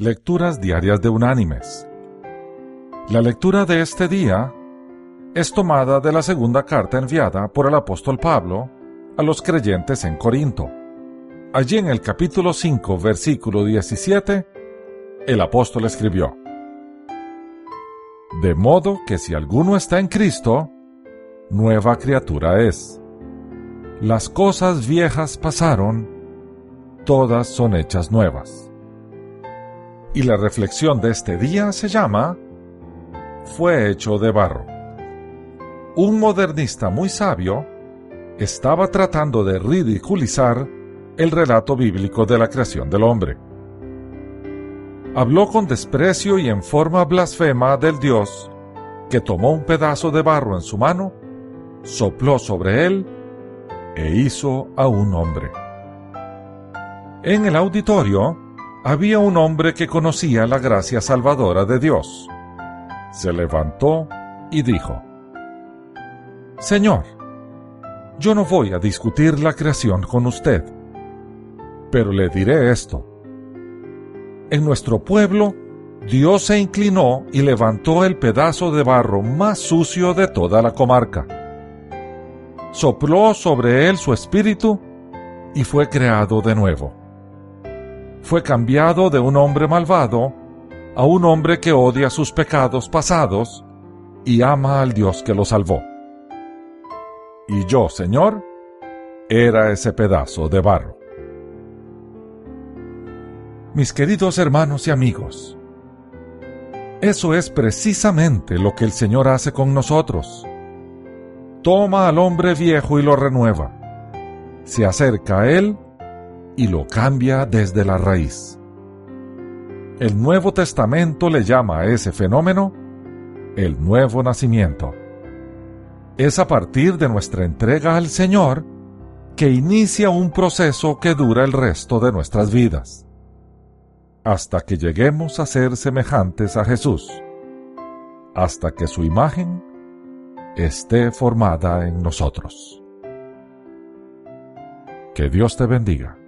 Lecturas Diarias de Unánimes. La lectura de este día es tomada de la segunda carta enviada por el apóstol Pablo a los creyentes en Corinto. Allí en el capítulo 5, versículo 17, el apóstol escribió, De modo que si alguno está en Cristo, nueva criatura es. Las cosas viejas pasaron, todas son hechas nuevas. Y la reflexión de este día se llama Fue hecho de barro. Un modernista muy sabio estaba tratando de ridiculizar el relato bíblico de la creación del hombre. Habló con desprecio y en forma blasfema del Dios que tomó un pedazo de barro en su mano, sopló sobre él e hizo a un hombre. En el auditorio, había un hombre que conocía la gracia salvadora de Dios. Se levantó y dijo, Señor, yo no voy a discutir la creación con usted, pero le diré esto. En nuestro pueblo, Dios se inclinó y levantó el pedazo de barro más sucio de toda la comarca. Sopló sobre él su espíritu y fue creado de nuevo fue cambiado de un hombre malvado a un hombre que odia sus pecados pasados y ama al Dios que lo salvó. Y yo, Señor, era ese pedazo de barro. Mis queridos hermanos y amigos, eso es precisamente lo que el Señor hace con nosotros. Toma al hombre viejo y lo renueva. Se acerca a él y lo cambia desde la raíz. El Nuevo Testamento le llama a ese fenómeno el nuevo nacimiento. Es a partir de nuestra entrega al Señor que inicia un proceso que dura el resto de nuestras vidas, hasta que lleguemos a ser semejantes a Jesús, hasta que su imagen esté formada en nosotros. Que Dios te bendiga.